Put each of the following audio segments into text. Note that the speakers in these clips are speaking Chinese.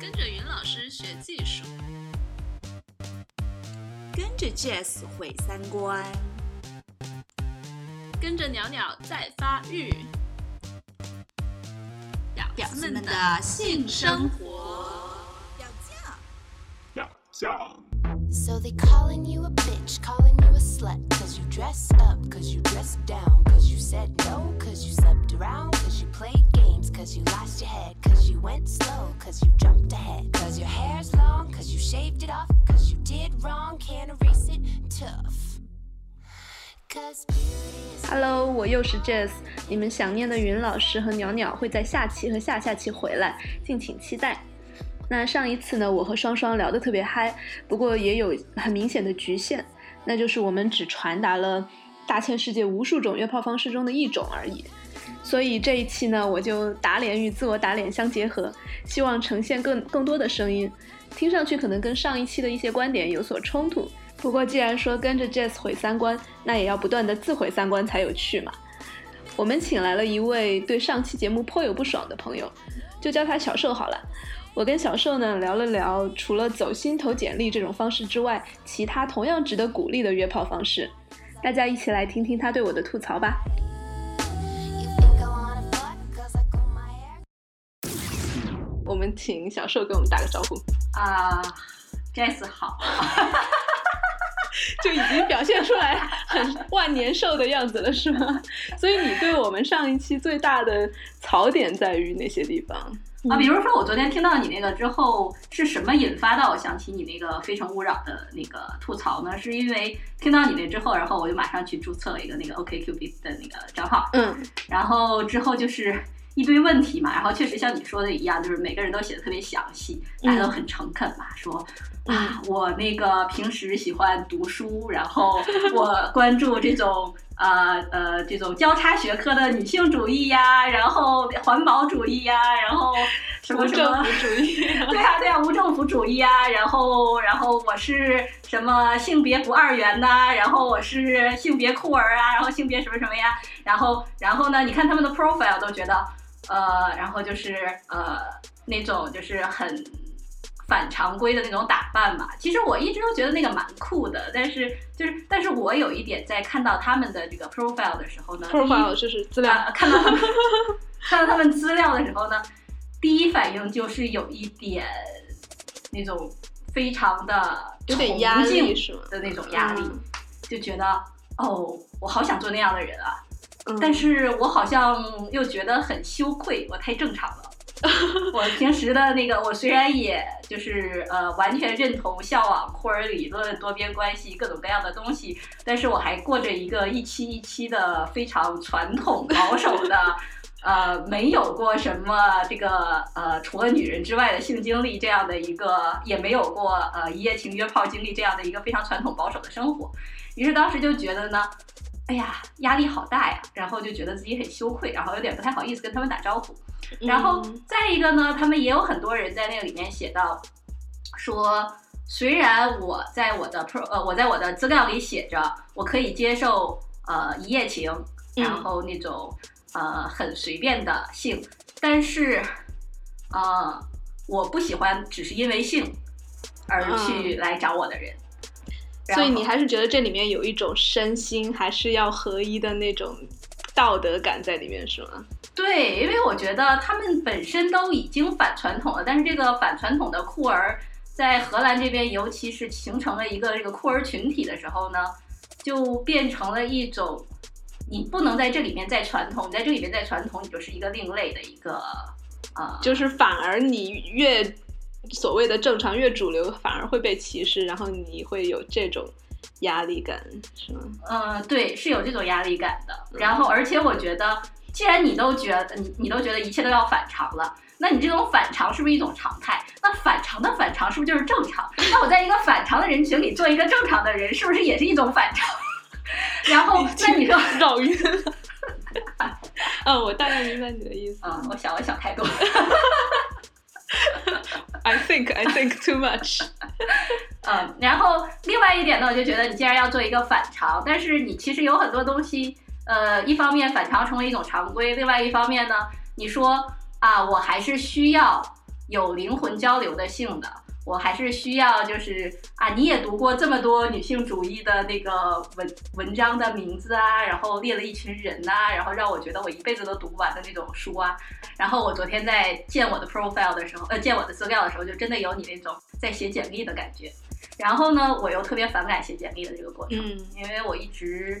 跟着云老师学技术，跟着 Jazz 毁三观，跟着鸟鸟在发育。表子们的性生活，要酱，要酱。So they calling you a bitch, calling you a slut. Cause you dress up, cause you dress down. Cause you said no, cause you slept around. Cause you played games, cause you lost your head. Cause you went slow, cause you jumped ahead. Cause your hair's long, cause you shaved it off. Cause you did wrong, can't erase it. Tough. Cause beauty is. Hello，我又是 Jazz，你们想念的云老师和袅袅会在下期和下下期回来，敬请期待。那上一次呢，我和双双聊得特别嗨，不过也有很明显的局限，那就是我们只传达了大千世界无数种约炮方式中的一种而已。所以这一期呢，我就打脸与自我打脸相结合，希望呈现更更多的声音，听上去可能跟上一期的一些观点有所冲突。不过既然说跟着 Jazz 毁三观，那也要不断的自毁三观才有趣嘛。我们请来了一位对上期节目颇有不爽的朋友，就叫他小瘦好了。我跟小瘦呢聊了聊，除了走心投简历这种方式之外，其他同样值得鼓励的约炮方式。大家一起来听听他对我的吐槽吧。我们请小瘦给我们打个招呼，啊、j e s s 好，就已经表现出来很万年寿的样子了，是吗？所以你对我们上一期最大的槽点在于哪些地方？啊，比如说我昨天听到你那个之后，是什么引发到我想起你那个《非诚勿扰》的那个吐槽呢？是因为听到你那之后，然后我就马上去注册了一个那个 OKQB 的那个账号，嗯然后之后就是一堆问题嘛，然后确实像你说的一样，就是每个人都写的特别详细，大家都很诚恳嘛，说啊，我那个平时喜欢读书，然后我关注这种呃呃这种交叉学科的女性主义呀，然后环保主义呀，然后什么什么政府主义。对啊，对啊，无政府主义啊，然后，然后我是什么性别不二元呐、然后我是性别酷儿啊，然后性别什么什么呀，然后，然后呢，你看他们的 profile 都觉得，呃，然后就是呃那种就是很反常规的那种打扮嘛。其实我一直都觉得那个蛮酷的，但是就是，但是我有一点在看到他们的这个 profile 的时候呢 profile 就是资料，啊，看到他们 看到他们资料的时候呢，第一反应就是有一点那种非常的有点压力是吗的那种压力，嗯就觉得哦，我好想做那样的人啊，但是我好像又觉得很羞愧，我太正常了。我平时的那个，我虽然也就是呃完全认同向往库尔理论、多边关系各种各样的东西，但是我还过着一个一期一期的非常传统保守的，呃没有过什么这个呃除了女人之外的性经历这样的一个，也没有过呃一夜情约炮经历这样的一个非常传统保守的生活。于是当时就觉得呢，哎呀，压力好大呀，然后就觉得自己很羞愧，然后有点不太好意思跟他们打招呼。然后嗯再一个呢，他们也有很多人在那个里面写到，说虽然我在我的 pro 呃我在我的资料里写着我可以接受呃一夜情，嗯然后那种呃很随便的性，但是呃我不喜欢只是因为性而去来找我的人。所以你还是觉得这里面有一种身心还是要合一的那种道德感在里面，是吗？对，因为我觉得他们本身都已经反传统了，但是这个反传统的酷儿在荷兰这边，尤其是形成了一个这个酷儿群体的时候呢，就变成了一种你不能在这里面再传统，你在这里面再传统，你就是一个另类的一个啊，就是反而你越所谓的正常越主流，反而会被歧视，然后你会有这种压力感，是吗？嗯，对，是有这种压力感的。然后，而且我觉得，既然你都觉得你你都觉得一切都要反常了，那你这种反常是不是一种常态？那反常的反常是不是就是正常？那我在一个反常的人群里做一个正常的人，是不是也是一种反常？然后，那你说，绕晕了。嗯，我大概明白你的意思。嗯，我想我想太多。I think I think too much。嗯，然后另外一点呢，我就觉得你既然要做一个反常，但是你其实有很多东西，呃，一方面反常成为一种常规，另外一方面呢，你说啊，我还是需要有灵魂交流的性的。我还是需要，就是啊，你也读过这么多女性主义的那个文文章的名字啊，然后列了一群人呐、然后让我觉得我一辈子都读不完的那种书啊。然后我昨天在建我的 profile 的时候，呃，建我的资料的时候，就真的有你那种在写简历的感觉。然后呢，我又特别反感写简历的这个过程，嗯因为我一直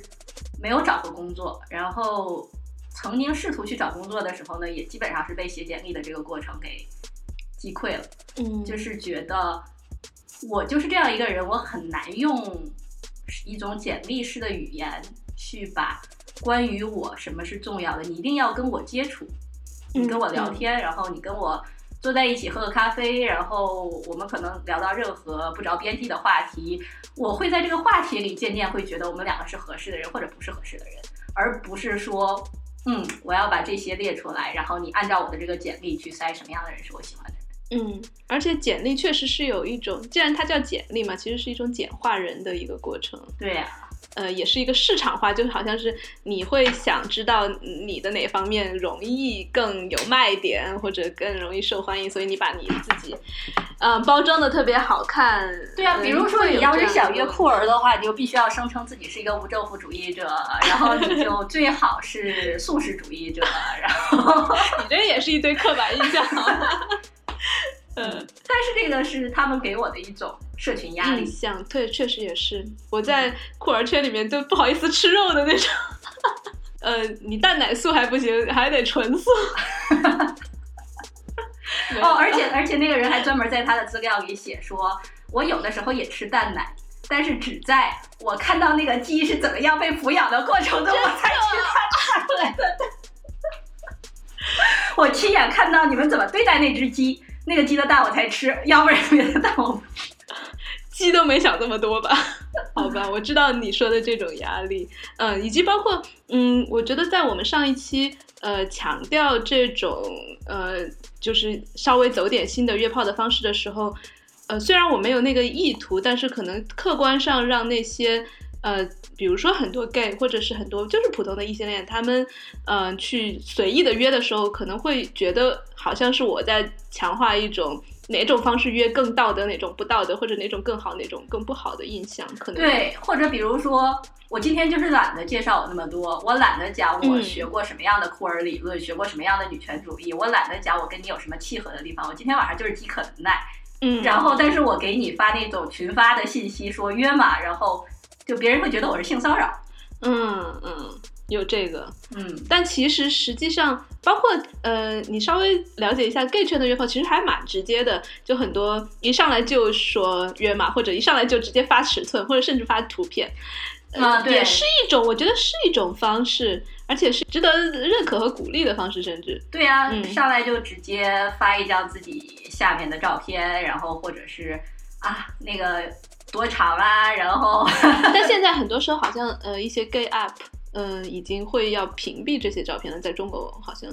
没有找过工作，然后曾经试图去找工作的时候呢，也基本上是被写简历的这个过程给击溃了。嗯，就是觉得我就是这样一个人，我很难用一种简历式的语言去把关于我什么是重要的，你一定要跟我接触，你跟我聊天，然后你跟我坐在一起喝个咖啡，然后我们可能聊到任何不着边际的话题，我会在这个话题里渐渐会觉得我们两个是合适的人或者不是合适的人，而不是说。嗯，我要把这些列出来，然后你按照我的这个简历去筛什么样的人是我喜欢的。嗯，而且简历确实是有一种，既然它叫简历嘛，其实是一种简化人的一个过程。对呀、呃，也是一个市场化，就好像是你会想知道你的哪方面容易更有卖点，或者更容易受欢迎，所以你把你自己，嗯、包装的特别好看。对啊，嗯比如说你要是想约酷儿的话，你就必须要声称自己是一个无政府主义者，然后你就 最好是素食主义者，然后，你这也是一堆刻板印象。嗯，但是这个是他们给我的一种社群压力。印象对，确实也是。我在酷儿圈里面都不好意思吃肉的那种。呃，你蛋奶素还不行，还得纯素。哦，而且而且那个人还专门在他的资料里写说，我有的时候也吃蛋奶，但是只在我看到那个鸡是怎么样被抚养的过程中，我才吃它产出来的。我亲眼看到你们怎么对待那只鸡，那个鸡的蛋我才吃，要不然别的蛋我不吃。鸡都没想这么多吧？好吧，我知道你说的这种压力，嗯，以及包括，嗯，我觉得在我们上一期，呃，强调这种，呃，就是稍微走点新的约炮的方式的时候，呃，虽然我没有那个意图，但是可能客观上让那些，呃，比如说很多 gay 或者是很多就是普通的异性恋，他们，嗯、去随意的约的时候，可能会觉得好像是我在强化一种。哪种方式约更道德，哪种不道德，或者哪种更好，哪种更不好的印象，可能对，或者比如说，我今天就是懒得介绍我那么多，我懒得讲我嗯学过什么样的库尔理论，学过什么样的女权主义，我懒得讲我跟你有什么契合的地方。我今天晚上就是饥渴难耐，嗯，然后但是我给你发那种群发的信息说约嘛，然后就别人会觉得我是性骚扰。嗯嗯，有这个，嗯，但其实实际上，包括呃，你稍微了解一下 gay 圈的约炮，其实还蛮直接的，就很多一上来就说约嘛，或者一上来就直接发尺寸，或者甚至发图片。呃啊对也是一种，我觉得是一种方式，而且是值得认可和鼓励的方式，甚至，对呀、嗯上来就直接发一张自己下面的照片，然后或者是啊那个多长啊，然后 但现在很多时候好像呃一些 gay app，嗯、已经会要屏蔽这些照片了，在中国好像，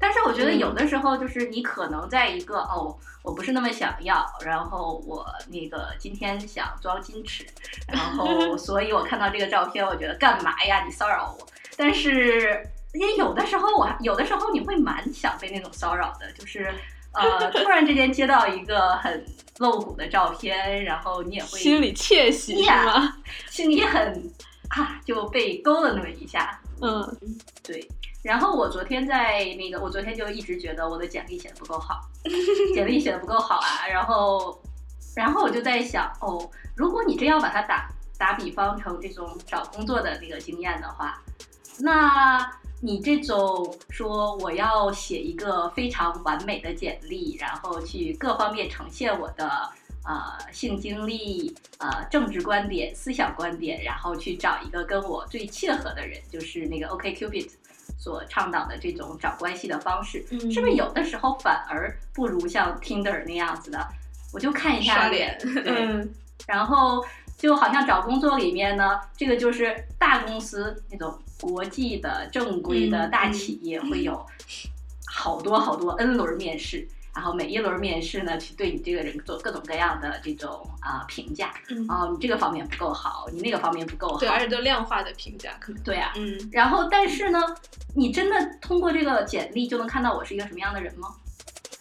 但是我觉得嗯有的时候就是你可能在一个、哦，我不是那么想要，然后我那个今天想装矜持，然后 所以我看到这个照片，我觉得干嘛呀？你骚扰我。但是也有的时候我还有的时候你会蛮想被那种骚扰的，就是呃突然之间接到一个很露骨的照片，然后你也会心里窃喜是吗？心里很啊就被勾了那么一下。嗯对，然后我昨天在那个，我昨天就一直觉得我的简历写的不够好，简历写的不够好啊。然后，然后我就在想，哦，如果你真要把它打打比方成这种找工作的那个经验的话，那你这种说我要写一个非常完美的简历，然后去各方面呈现我的。呃，性经历、呃，政治观点、思想观点，然后去找一个跟我最切合的人，就是那个 OK Cupid 所倡导的这种找关系的方式，嗯是不是有的时候反而不如像 Tinder 那样子的，我就看一下脸，嗯然后就好像找工作里面呢，这个就是大公司那种国际的正规的嗯大企业会有好多好多 N 轮面试。然后每一轮面试呢，去对你这个人做各种各样的这种啊、评价，嗯，哦，你这个方面不够好，你那个方面不够好，对，而且都量化的评价可能，对啊。嗯，然后，但是呢，你真的通过这个简历就能看到我是一个什么样的人吗？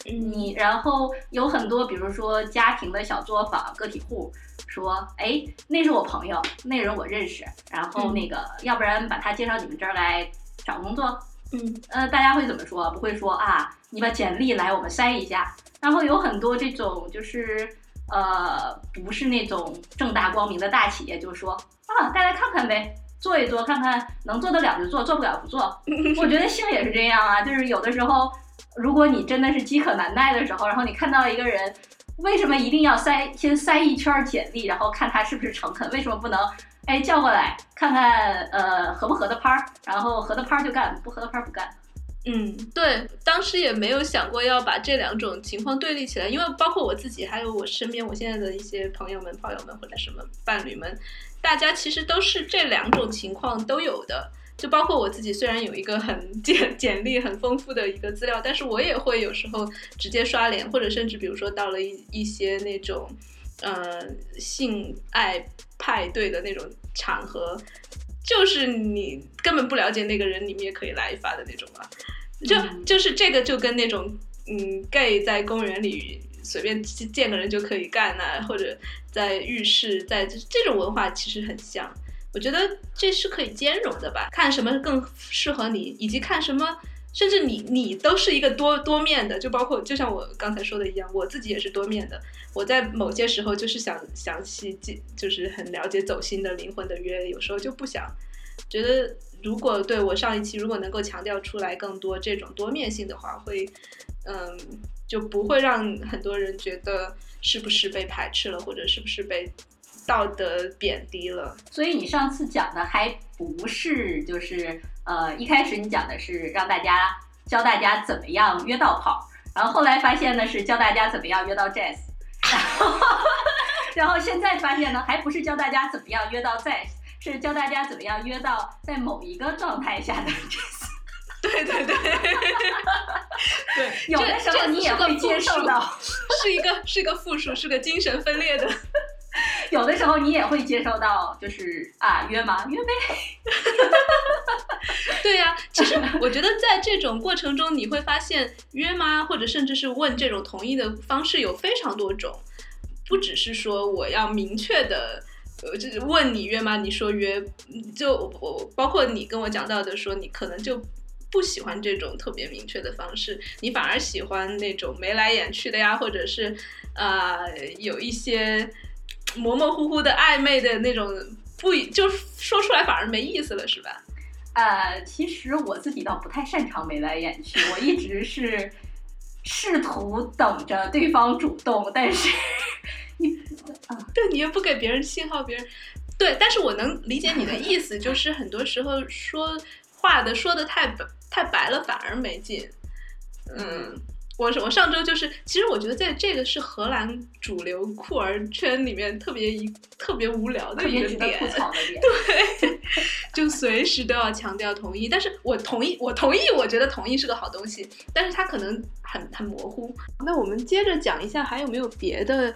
你然后有很多，比如说家庭的小作坊、个体户，说，哎，那是我朋友，那人我认识，然后嗯那个，要不然把他介绍你们这儿来找工作，嗯呃，大家会怎么说？不会说啊，你把简历来，我们筛一下。然后有很多这种就是呃，不是那种正大光明的大企业，就说啊，大家看看呗，做一做，看看能做得了就做，做不了不做。我觉得性也是这样啊，就是有的时候，如果你真的是饥渴难耐的时候，然后你看到一个人，为什么一定要塞先塞一圈简历，然后看他是不是诚恳？为什么不能 哎叫过来看看呃合不合得拍儿，然后合得拍儿就干，不合得拍儿不干。嗯，对，当时也没有想过要把这两种情况对立起来，因为包括我自己，还有我身边我现在的一些朋友们、炮友们或者什么伴侣们，大家其实都是这两种情况都有的。就包括我自己，虽然有一个很简简历很丰富的一个资料，但是我也会有时候直接刷脸，或者甚至比如说到了一一些那种呃性爱派对的那种场合，就是你根本不了解那个人，你们也可以来一发的那种啊。就嗯就是这个就跟那种嗯 gay 在公园里随便见个人就可以干呐、或者在浴室在这这种文化其实很像。我觉得这是可以兼容的吧，看什么更适合你，以及看什么，甚至你你都是一个多多面的，就包括就像我刚才说的一样，我自己也是多面的。我在某些时候就是想想起，就是很了解走心的灵魂的约，有时候就不想。觉得如果对我上一期如果能够强调出来更多这种多面性的话，会嗯就不会让很多人觉得是不是被排斥了，或者是不是被道德贬低了。所以你上次讲的还不是就是呃一开始你讲的是让大家教大家怎么样约到炮，然后后来发现呢是教大家怎么样约到 jazz，然 后然后现在发现呢还不是教大家怎么样约到 jazz，是教大家怎么样约到在某一个状态下的 jazz。对对对，对，有的时候你也会接受到，是一个是一个复数，是个精神分裂的。有的时候你也会接受到，就是啊约吗？约呗。对呀、其实我觉得在这种过程中，你会发现约吗，或者甚至是问这种同意的方式有非常多种，不只是说我要明确的。呃，就问你约吗？你说约，就我包括你跟我讲到的说，你可能就不喜欢这种特别明确的方式，你反而喜欢那种眉来眼去的呀，或者是呃有一些模模糊糊的暧昧的那种，不就说出来反而没意思了，是吧？呃，其实我自己倒不太擅长眉来眼去，我一直是试图等着对方主动，但是 你啊对你又不给别人信号，别人对，但是我能理解你的意思，就是很多时候说话的说的太白太白了，反而没劲。嗯，我我上周就是，其实我觉得在这个是荷兰主流酷儿圈里面特别一特别无聊的一个点别值得吐，槽的点。对，就随时都要强调同意。但是我同意，我同意，我觉得同意是个好东西，但是它可能很很模糊。那我们接着讲一下，还有没有别的？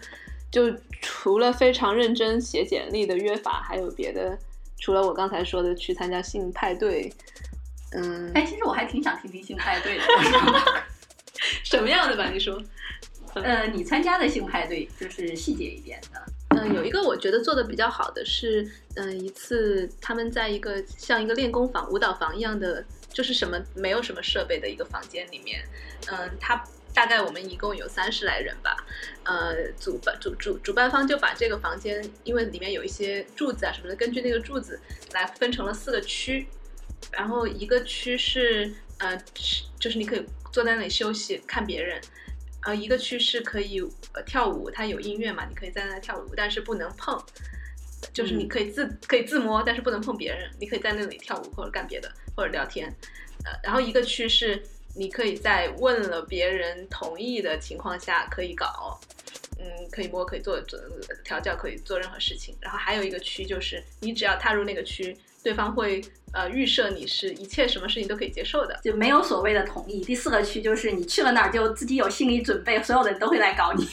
就除了非常认真写简历的约法，还有别的？除了我刚才说的去参加性派对，嗯，哎，其实我还挺想听听性派对的。什么样的吧？你说？呃，你参加的性派对就是细节一点的。嗯，有一个我觉得做的比较好的是，嗯，一次他们在一个像一个练功房、舞蹈房一样的，就是什么没有什么设备的一个房间里面，嗯，他大概我们一共有三十来人吧，呃，主办主主主办方就把这个房间，因为里面有一些柱子啊什么的，根据那个柱子来分成了四个区，然后一个区是呃，是就是你可以坐在那里休息看别人。呃，一个区是可以呃跳舞，它有音乐嘛，你可以在那跳舞，但是不能碰，就是你可以自、可以自摸，但是不能碰别人，你可以在那里跳舞或者干别的或者聊天。呃，然后一个区是你可以在问了别人同意的情况下可以搞，嗯，可以摸，可以做做调教，可以做任何事情。然后还有一个区就是你只要踏入那个区，对方会呃预设你是一切什么事情都可以接受的。就没有所谓的同意。第四个区就是你去了那儿就自己有心理准备，所有的人都会来搞你。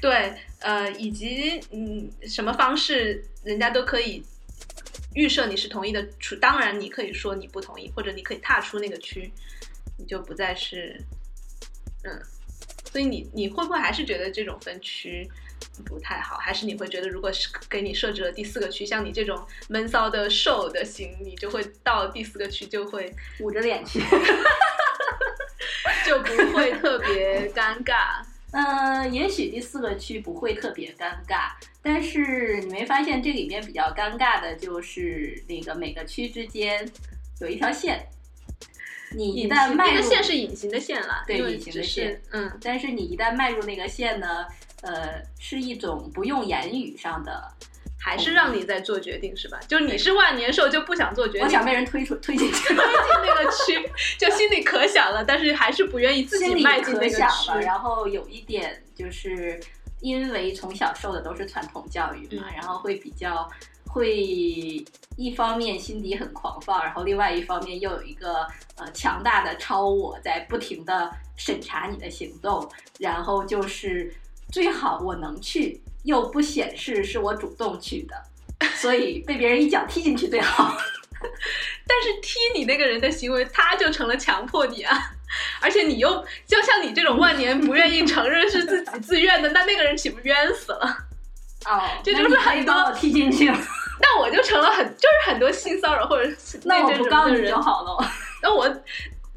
对，呃，以及嗯，什么方式人家都可以预设你是同意的，除当然你可以说你不同意，或者你可以踏出那个区，你就不再是，嗯，所以你你会不会还是觉得这种分区不太好？还是你会觉得，如果是给你设置了第四个区，像你这种闷骚的瘦的型，你就会到第四个区就会捂着脸去。就不会特别尴尬。嗯，也许第四个区不会特别尴尬，但是你没发现这里面比较尴尬的就是那个每个区之间有一条线，你一旦迈入那个线是隐形的线了，对隐形的线，嗯，但是你一旦迈入那个线呢，呃，是一种不用言语上的，还是让你在做决定是吧？就是你是万年兽就不想做决定，我想被人推出推进去，进那个区，就心里可想了，但是还是不愿意自己迈进那个可想了。区。然后有一点就是因为从小受的都是传统教育嘛，嗯然后会比较会一方面心底很狂放，然后另外一方面又有一个呃强大的超我在不停的审查你的行动，然后就是最好我能去，又不显示是我主动去的。所以被别人一脚踢进去最好。但是踢你那个人的行为，他就成了强迫你啊。而且你又就像你这种万年不愿意承认是自己自愿的，那那个人岂不冤死了？哦，这就是很多我踢进去了，那我就成了很就是很多性骚扰或者是那我不告你种的人就好了。那我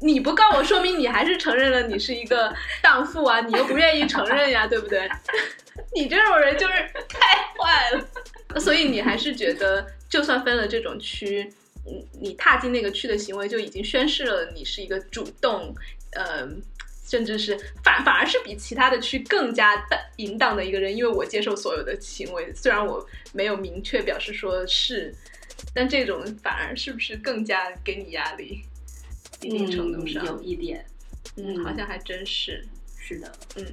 你不告我，说明你还是承认了你是一个荡妇啊，你又不愿意承认呀，对不对？你这种人就是太坏了，所以你还是觉得，就算分了这种区，嗯，你踏进那个区的行为就已经宣示了你是一个主动，呃。甚至是反反而是比其他的区更加的淫荡的一个人，因为我接受所有的行为，虽然我没有明确表示说是，但这种反而是不是更加给你压力？一定程度上，嗯、有一点。嗯，好像还真是，是的，嗯，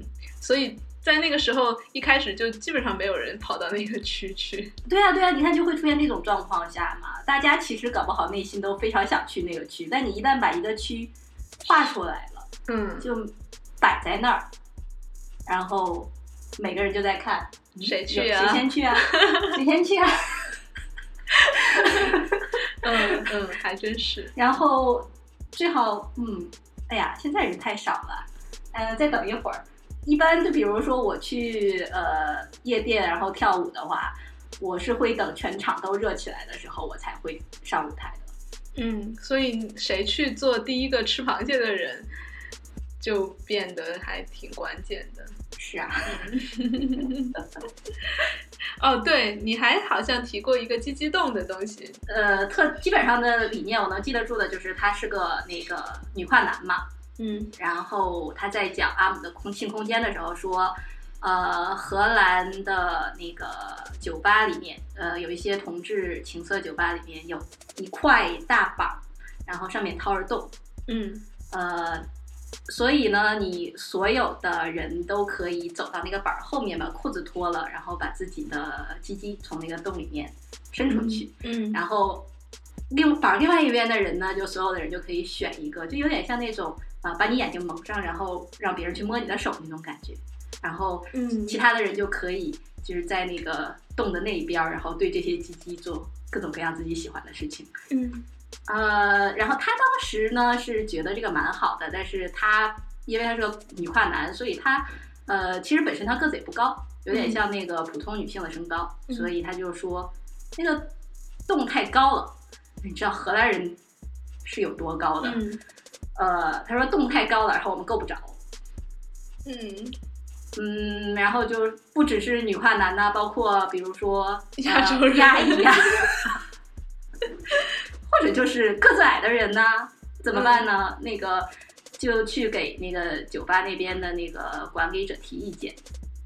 所以在那个时候一开始就基本上没有人跑到那个区去，对啊，对啊，你看就会出现这种状况下嘛，大家其实搞不好内心都非常想去那个区，但你一旦把一个区画出来了，嗯，就摆在那儿，然后每个人就在看谁去啊？谁先去啊？谁先去啊？嗯嗯，还真是。然后最好，嗯，哎呀，现在人太少了，嗯，再等一会儿。一般就比如说我去呃夜店，然后跳舞的话，我是会等全场都热起来的时候，我才会上舞台的。嗯，所以谁去做第一个吃螃蟹的人，就变得还挺关键的。是啊，嗯、哦，对，你还好像提过一个鸡鸡洞的东西。呃，特基本上的理念我能记得住的就是他是个那个女跨男嘛，嗯，然后他在讲阿姆的空性空间的时候说，呃，荷兰的那个酒吧里面，呃，有一些同志情色酒吧里面有一块大板，然后上面掏着洞，嗯，呃。所以呢，你所有的人都可以走到那个板儿后面，把裤子脱了，然后把自己的鸡鸡从那个洞里面伸出去。嗯，然后另板儿另外一边的人呢，就所有的人就可以选一个，就有点像那种啊、呃，把你眼睛蒙上，然后让别人去摸你的手那种感觉。然后，嗯，其他的人就可以就是在那个洞的那一边，然后对这些鸡鸡做各种各样自己喜欢的事情。嗯。呃，然后他当时呢是觉得这个蛮好的，但是他因为他是个女跨男，所以他呃其实本身他个子也不高，有点像那个普通女性的身高，嗯、所以他就说那个洞太高了。你知道荷兰人是有多高的？嗯、呃，他说洞太高了，然后我们够不着。嗯嗯，然后就不只是女跨男呐，包括比如说亚洲人、呃、亚裔呀。或者就是个子矮的人呢，怎么办呢？嗯、那个就去给那个酒吧那边的那个管理者提意见，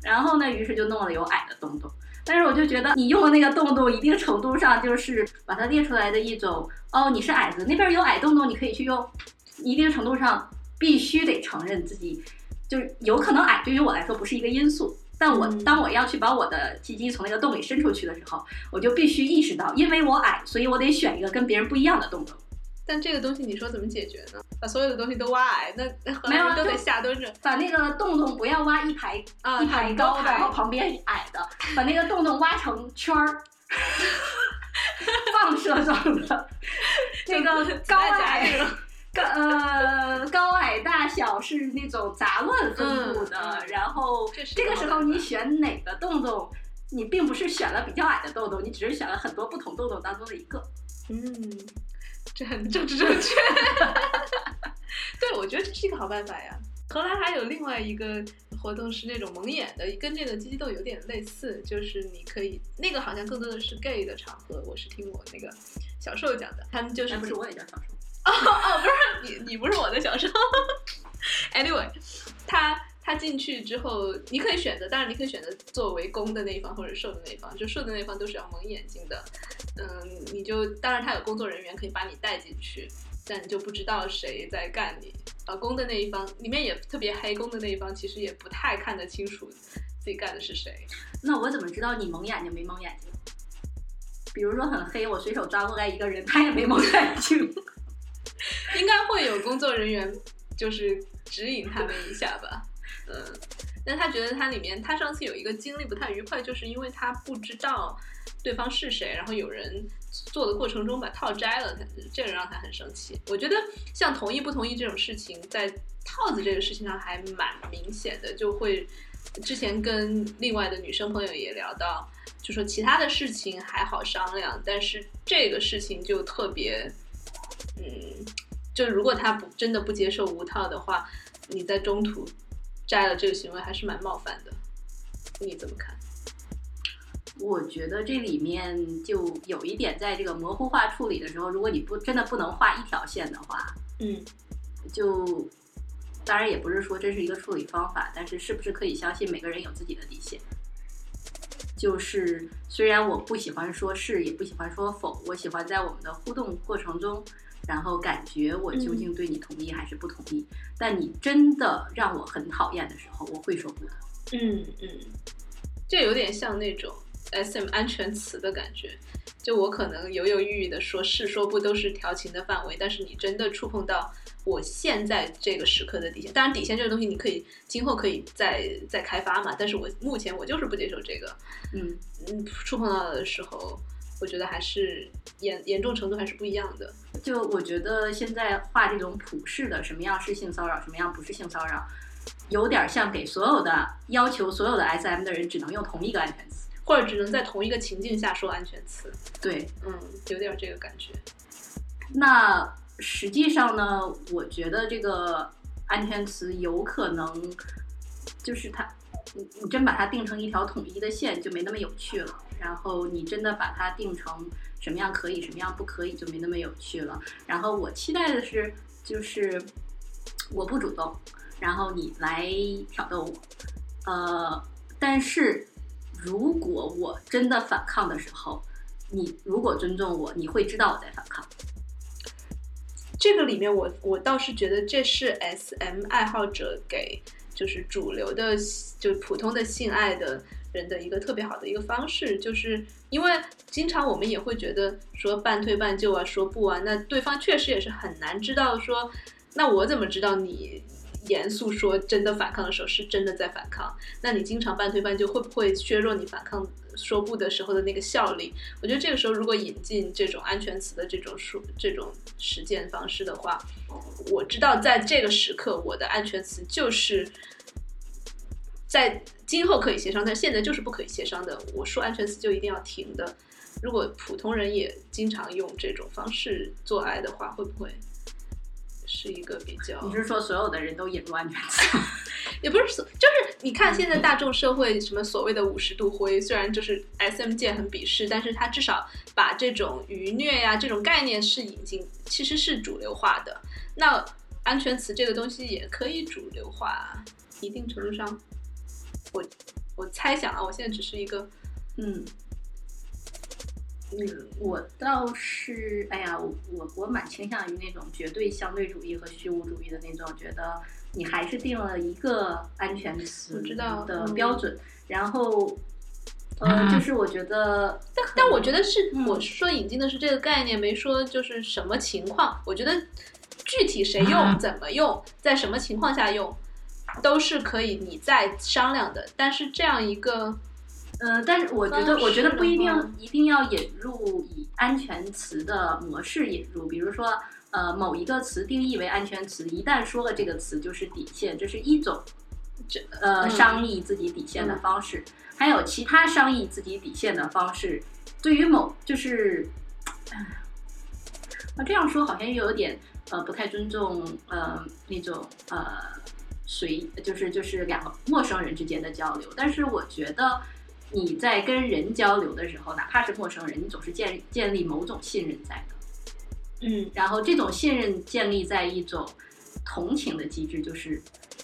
然后呢，于是就弄了有矮的洞洞。但是我就觉得你用的那个洞洞，一定程度上就是把它列出来的一种哦，你是矮子，那边有矮洞洞，你可以去用。一定程度上必须得承认自己就是有可能矮，对于我来说不是一个因素。但我当我要去把我的鸡鸡从那个洞里伸出去的时候，我就必须意识到，因为我矮，所以我得选一个跟别人不一样的洞洞。但这个东西你说怎么解决呢？把所有的东西都挖矮，那荷没有都得下蹲着。把那个洞洞不要挖一排、啊、一排高的，然后旁边矮的，把那个洞洞挖成圈儿，放射状的，那个高矮高呃高矮大小是那种杂乱分布的，然后这个时候你选哪个洞洞，你并不是选了比较矮的洞洞，你只是选了很多不同洞洞当中的一个。嗯，这很政治正确。对，我觉得这是一个好办法呀。荷兰还有另外一个活动是那种蒙眼的，跟这个鸡鸡斗有点类似，就是你可以那个好像更多的是 gay 的场合，我是听我那个小受讲的，他们就是哎，不是，我也叫小瘦。哦 哦，不是你，你不是我的小时候。anyway，他他进去之后，你可以选择，当然你可以选择作为攻的那一方或者受的那一方，就受的那一方都是要蒙眼睛的。嗯，你就当然他有工作人员可以把你带进去，但你就不知道谁在干你。呃，攻的那一方里面也特别黑，攻的那一方其实也不太看得清楚自己干的是谁。那我怎么知道你蒙眼睛没蒙眼睛？比如说很黑，我随手抓过来一个人，他也没蒙眼睛。应该会有工作人员就是指引他们一下吧。嗯，但他觉得他里面，他上次有一个经历不太愉快，就是因为他不知道对方是谁，然后有人做的过程中把套摘了，他这个让他很生气。我觉得像同意不同意这种事情，在套子这个事情上还蛮明显的，就会之前跟另外的女生朋友也聊到，就说其他的事情还好商量，但是这个事情就特别。嗯，就如果他不真的不接受无套的话，你在中途摘了这个行为还是蛮冒犯的。你怎么看？我觉得这里面就有一点，在这个模糊化处理的时候，如果你不真的不能画一条线的话，嗯就当然也不是说这是一个处理方法，但是是不是可以相信每个人有自己的底线？就是虽然我不喜欢说是，也不喜欢说否，我喜欢在我们的互动过程中，然后感觉我究竟对你同意还是不同意。但你真的让我很讨厌的时候，我会说不的。嗯嗯，这有点像那种 S M 安全词的感觉。就我可能犹犹豫豫的说是说不都是调情的范围，但是你真的触碰到我现在这个时刻的底线。当然，底线这个东西你可以今后可以再再开发嘛，但是我目前我就是不接受这个。嗯，嗯，触碰到的时候，我觉得还是严严重程度还是不一样的。就我觉得现在画这种普世的什么样是性骚扰，什么样不是性骚扰，有点像给所有的要求所有的 S M 的人只能用同一个安全词。或者只能在同一个情境下说安全词，对，嗯，有点这个感觉。那实际上呢，我觉得这个安全词有可能就是它，你你真把它定成一条统一的线，就没那么有趣了。然后你真的把它定成什么样可以，什么样不可以，就没那么有趣了。然后我期待的是，就是我不主动，然后你来挑逗我，呃，但是如果我真的反抗的时候，你如果尊重我，你会知道我在反抗。这个里面我我倒是觉得这是 S M 爱好者给就是主流的就普通的性爱的人的一个特别好的一个方式，就是因为经常我们也会觉得说半推半就啊，说不啊，那对方确实也是很难知道说，那我怎么知道你严肃说真的反抗的时候是真的在反抗？那你经常半推半就会不会削弱你反抗说不的时候的那个效力？我觉得这个时候如果引进这种安全词的这种说这种实践方式的话，我知道在这个时刻我的安全词就是在今后可以协商，但现在就是不可以协商的。我说安全词就一定要停的。如果普通人也经常用这种方式做爱的话，会不会是一个比较？你是说所有的人都引入安全词？也不是所，就是你看现在大众社会什么所谓的五十度灰，虽然就是 S M 界很鄙视，但是它至少把这种愉虐呀、这种概念是引进，其实是主流化的。那安全词这个东西也可以主流化，一定程度上，我我猜想啊，我现在只是一个嗯，嗯我倒是，哎呀，我我我蛮倾向于那种绝对相对主义和虚无主义的那种，觉得你还是定了一个安全词我知道的嗯标准，然后，呃，就是我觉得，但但我觉得是，嗯我说引进的是这个概念，没说就是什么情况。我觉得具体谁用、怎么用，在什么情况下用，都是可以你再商量的。但是这样一个，呃，但是我觉得，我觉得不一定一定要引入以安全词的模式引入，比如说，呃某一个词定义为安全词，一旦说了这个词就是底线，这是一种这呃嗯商议自己底线的方式，还有其他商议自己底线的方式。对于某就是，啊这样说好像又有点呃不太尊重呃那种呃随就是就是两个陌生人之间的交流，但是我觉得。你在跟人交流的时候，哪怕是陌生人，你总是建建立某种信任在的。嗯然后这种信任建立在一种同情的机制，就是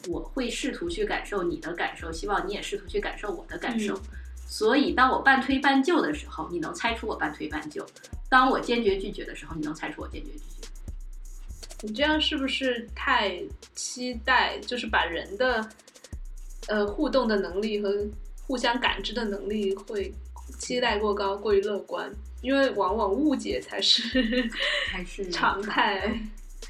我会试图去感受你的感受，希望你也试图去感受我的感受。嗯所以，当我半推半就的时候，你能猜出我半推半就；当我坚决拒绝的时候，你能猜出我坚决拒绝。你这样是不是太期待，就是把人的呃互动的能力和互相感知的能力会期待过高，过于乐观？因为往往误解才是 还是 常态。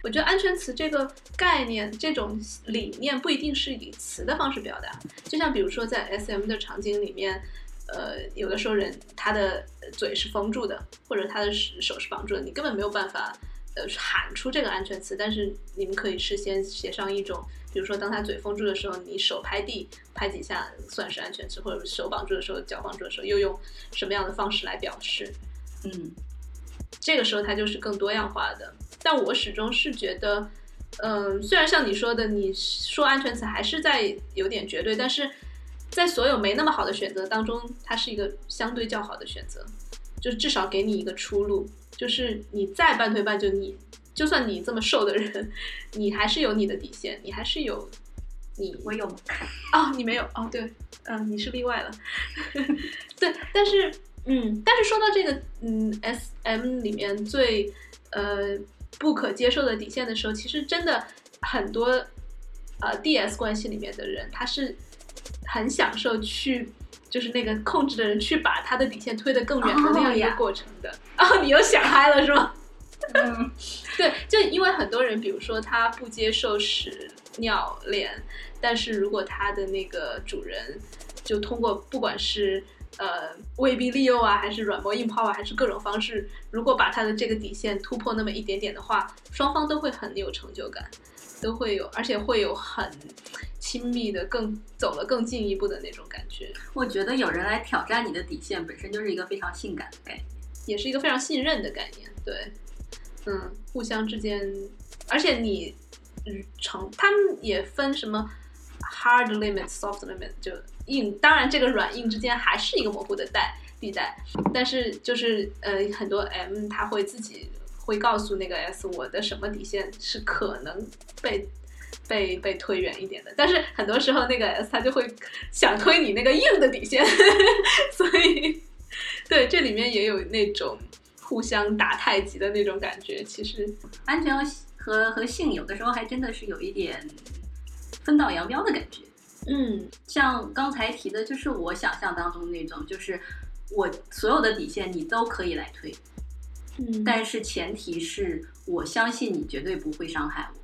我觉得安全词这个概念、这种理念不一定是以词的方式表达，就像比如说在 SM 的场景里面，呃，有的时候人他的嘴是封住的，或者他的手是绑住的，你根本没有办法呃喊出这个安全词，但是你们可以事先写上一种，比如说当他嘴封住的时候，你手拍地拍几下算是安全词，或者手绑住的时候、脚绑住的时候又用什么样的方式来表示。嗯这个时候它就是更多样化的。但我始终是觉得，嗯、虽然像你说的，你说安全词还是在有点绝对，但是在所有没那么好的选择当中，它是一个相对较好的选择，就是至少给你一个出路。就是你再半推半就，你就算你这么瘦的人，你还是有你的底线，你还是有你我有吗哦，你没有哦，对，嗯、你是例外了。对，但是，嗯，但是说到这个，嗯，S M 里面最呃不可接受的底线的时候，其实真的很多呃 D S 关系里面的人，他是很享受去。就是那个控制的人去把他的底线推得更远的那样一个过程的。哦，你又想嗨了是吗？嗯 对，就因为很多人，比如说他不接受屎尿脸，但是如果他的那个主人就通过不管是呃威逼利诱啊，还是软磨硬泡啊，还是各种方式，如果把他的这个底线突破那么一点点的话，双方都会很有成就感，都会有，而且会有很亲密的、更走了更进一步的那种感觉，我觉得有人来挑战你的底线，本身就是一个非常性感的概念。也是一个非常信任的概念。对，嗯，互相之间，而且你，嗯，成他们也分什么 hard limit、soft limit，就硬，当然这个软硬之间还是一个模糊的带地带，但是就是呃，很多 M 他会自己会告诉那个 S 我的什么底线是可能被。被被推远一点的，但是很多时候那个 S 他就会想推你那个硬的底线，所以对这里面也有那种互相打太极的那种感觉。其实，安全和和和性有的时候还真的是有一点分道扬镳的感觉。嗯像刚才提的，就是我想象当中那种，就是我所有的底线你都可以来推，嗯但是前提是我相信你绝对不会伤害我。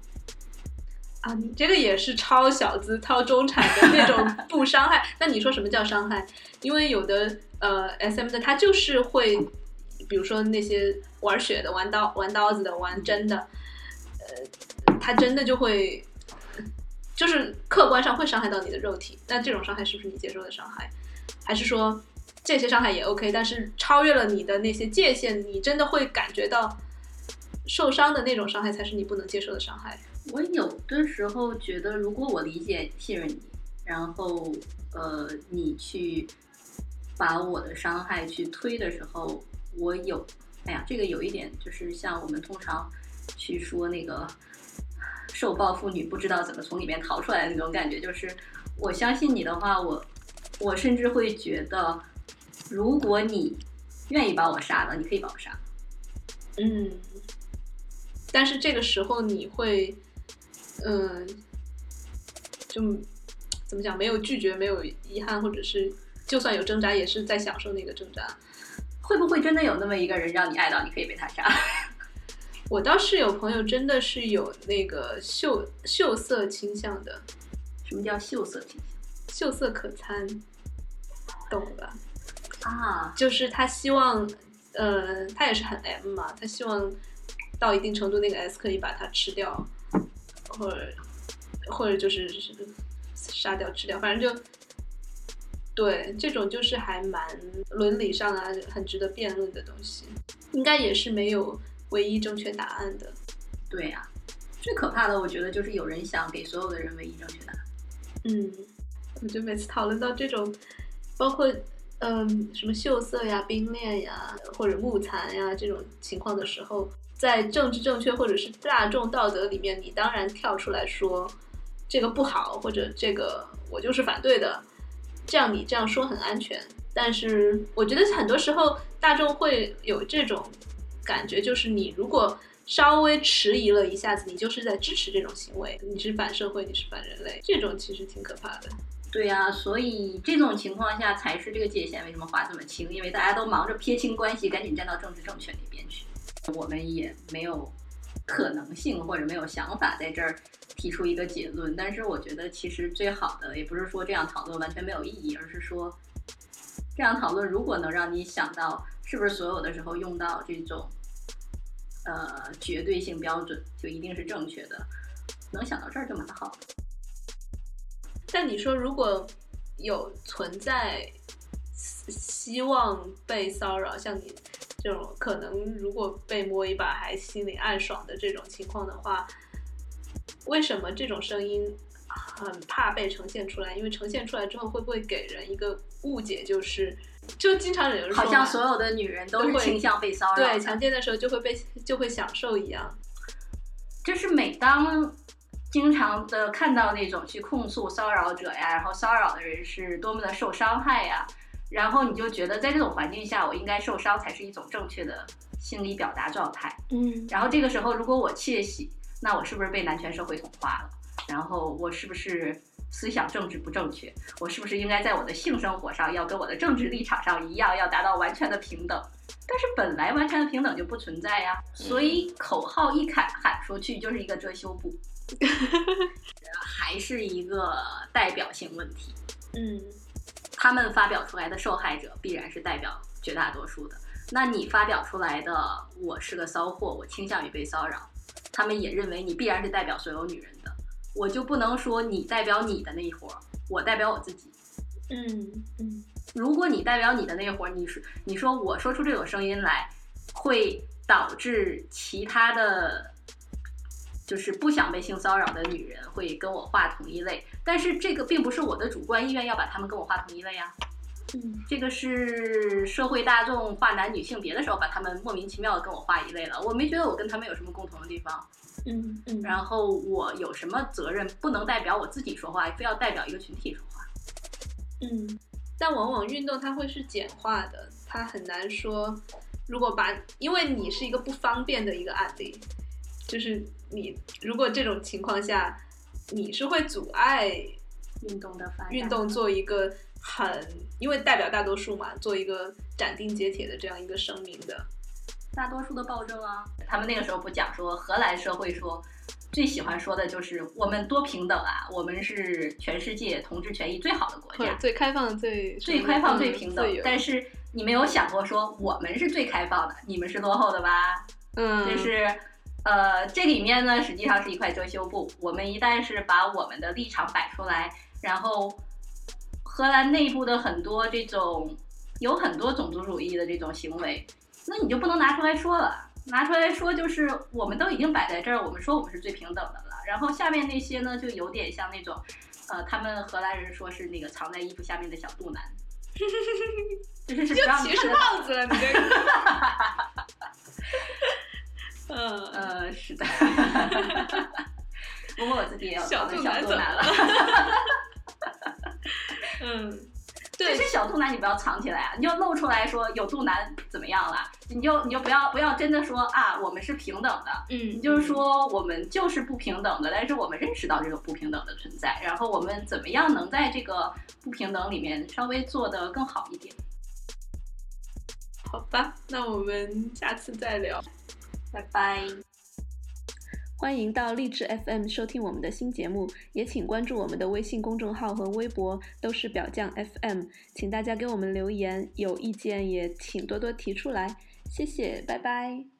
啊，你这个也是超小资、超中产的那种 不伤害。那你说什么叫伤害？因为有的呃 S M 的他就是会，比如说那些玩血的、玩刀、玩刀子的、玩针的，呃，他真的就会，就是客观上会伤害到你的肉体。那这种伤害是不是你接受的伤害？还是说这些伤害也 OK，但是超越了你的那些界限，你真的会感觉到受伤的那种伤害才是你不能接受的伤害？我有的时候觉得，如果我理解、信任你，然后呃，你去把我的伤害去推的时候，我有，哎呀，这个有一点就是像我们通常去说那个受暴妇女不知道怎么从里面逃出来的那种感觉，就是我相信你的话，我我甚至会觉得，如果你愿意把我杀了，你可以把我杀了。嗯，但是这个时候你会，嗯，就怎么讲，没有拒绝，没有遗憾，或者是就算有挣扎，也是在享受那个挣扎。会不会真的有那么一个人让你爱到你可以被他杀？我倒是有朋友真的是有那个秀秀色倾向的，什么叫秀色倾向秀色可餐，懂吧？向啊？就是他希望，呃，他也是很 M 嘛，他希望到一定程度，那个 S 可以把它吃掉，或者或者就是杀掉、吃掉，反正就对这种就是还蛮伦理上啊，很值得辩论的东西，应该也是没有唯一正确答案的。对呀、最可怕的我觉得就是有人想给所有的人唯一正确答案。嗯，我就每次讨论到这种，包括嗯什么秀色呀、冰恋呀，或者木残呀这种情况的时候，在政治正确或者是大众道德里面，你当然跳出来说这个不好，或者这个我就是反对的，这样你这样说很安全。但是我觉得很多时候大众会有这种感觉，就是你如果稍微迟疑了一下子，你就是在支持这种行为，你是反社会，你是反人类，这种其实挺可怕的。对呀、所以这种情况下才是这个界限为什么划这么清，因为大家都忙着撇清关系，赶紧站到政治正确那边去。我们也没有可能性或者没有想法在这儿提出一个结论，但是我觉得其实最好的也不是说这样讨论完全没有意义，而是说这样讨论如果能让你想到是不是所有的时候用到这种呃绝对性标准就一定是正确的，能想到这儿就蛮好的。但你说，如果有存在希希望被骚扰，像你这种可能如果被摸一把还心里暗爽的这种情况的话，为什么这种声音很怕被呈现出来？因为呈现出来之后，会不会给人一个误解，就是就经常有人说好像所有的女人都都会是倾向被骚扰。对强奸的时候就会被就会享受一样。就是每当经常的看到那种去控诉骚扰者呀，然后骚扰的人是多么的受伤害呀，然后你就觉得在这种环境下，我应该受伤才是一种正确的心理表达状态。嗯然后这个时候，如果我窃喜，那我是不是被男权社会同化了？然后我是不是思想政治不正确？我是不是应该在我的性生活上要跟我的政治立场上一样，要达到完全的平等？但是本来完全的平等就不存在呀，所以口号一喊喊出去就是一个遮羞布，还是一个代表性问题。嗯他们发表出来的受害者必然是代表绝大多数的。那你发表出来的“我是个骚货，我倾向于被骚扰”，他们也认为你必然是代表所有女人的。我就不能说你代表你的那一伙儿，我代表我自己。嗯嗯如果你代表你的那一伙儿，你说你说我说出这种声音来，会导致其他的，就是不想被性骚扰的女人会跟我划同一类。但是这个并不是我的主观意愿要把他们跟我划同一类呀、嗯这个是社会大众划男女性别的时候，把他们莫名其妙的跟我划一类了。我没觉得我跟他们有什么共同的地方，嗯嗯，然后我有什么责任不能代表我自己说话，非要代表一个群体说话？嗯，但往往运动它会是简化的，它很难说。如果把，因为你是一个不方便的一个案例，就是你如果这种情况下，你是会阻碍运动的发展，运动做一个很，因为代表大多数嘛，做一个斩钉截铁的这样一个声明的。大多数的暴政啊，他们那个时候不讲说荷兰社会说。最喜欢说的就是我们多平等啊，我们是全世界同志权益最好的国家，最开放、最最开放、最平等。但是你没有想过说我们是最开放的，你们是落后的吧？嗯，就是，呃，这里面呢，实际上是一块遮羞布。我们一旦是把我们的立场摆出来，然后荷兰内部的很多这种有很多种族主义的这种行为，那你就不能拿出来说了。拿出来说就是我们都已经摆在这儿，我们说我们是最平等的了。然后下面那些呢，就有点像那种，呃，他们荷兰人说是那个藏在衣服下面的小肚腩，就是是不让你歧视看胖子了，你这个。嗯，呃，是的。不过我自己也有小肚腩了。嗯，但是小肚腩你不要藏起来啊，你就露出来说有肚腩怎么样了？你就你就不要不要真的说啊，我们是平等的。嗯，你就是说我们就是不平等的，但是我们认识到这个不平等的存在，然后我们怎么样能在这个不平等里面稍微做得更好一点？好吧，那我们下次再聊。拜拜。欢迎到励志 FM 收听我们的新节目，也请关注我们的微信公众号和微博，都是表匠 FM。请大家给我们留言，有意见也请多多提出来，谢谢，拜拜。